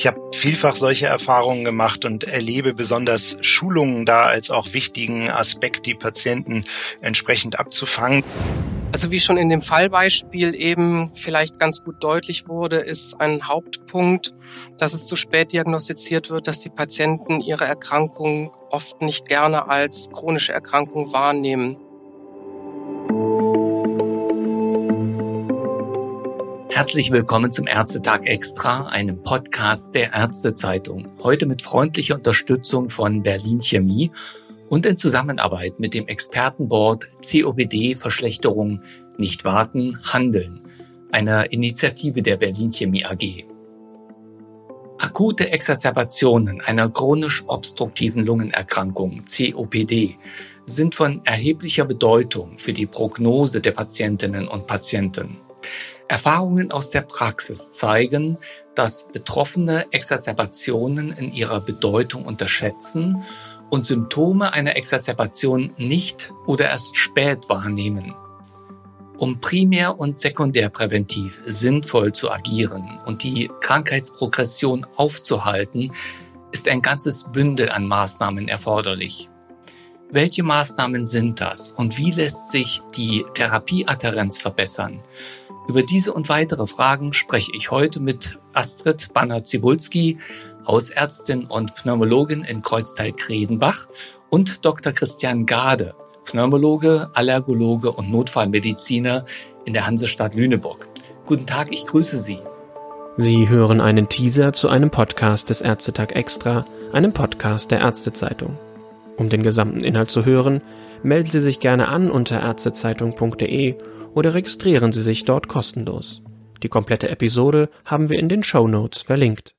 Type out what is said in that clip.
Ich habe vielfach solche Erfahrungen gemacht und erlebe besonders Schulungen da als auch wichtigen Aspekt, die Patienten entsprechend abzufangen. Also wie schon in dem Fallbeispiel eben vielleicht ganz gut deutlich wurde, ist ein Hauptpunkt, dass es zu spät diagnostiziert wird, dass die Patienten ihre Erkrankung oft nicht gerne als chronische Erkrankung wahrnehmen. Herzlich willkommen zum Ärztetag Extra, einem Podcast der Ärztezeitung. Heute mit freundlicher Unterstützung von Berlin Chemie und in Zusammenarbeit mit dem Expertenboard COPD Verschlechterung nicht warten, handeln, einer Initiative der Berlin Chemie AG. Akute Exacerbationen einer chronisch obstruktiven Lungenerkrankung COPD sind von erheblicher Bedeutung für die Prognose der Patientinnen und Patienten. Erfahrungen aus der Praxis zeigen, dass Betroffene Exacerbationen in ihrer Bedeutung unterschätzen und Symptome einer Exacerbation nicht oder erst spät wahrnehmen. Um primär- und sekundärpräventiv sinnvoll zu agieren und die Krankheitsprogression aufzuhalten, ist ein ganzes Bündel an Maßnahmen erforderlich. Welche Maßnahmen sind das und wie lässt sich die Therapieadherenz verbessern? Über diese und weitere Fragen spreche ich heute mit Astrid Banner-Zibulski, Hausärztin und Pneumologin in Kreuzteil-Kredenbach und Dr. Christian Gade, Pneumologe, Allergologe und Notfallmediziner in der Hansestadt Lüneburg. Guten Tag, ich grüße Sie. Sie hören einen Teaser zu einem Podcast des Ärztetag Extra, einem Podcast der Ärztezeitung. Um den gesamten Inhalt zu hören, melden Sie sich gerne an unter ärztezeitung.de oder registrieren Sie sich dort kostenlos. Die komplette Episode haben wir in den Show Notes verlinkt.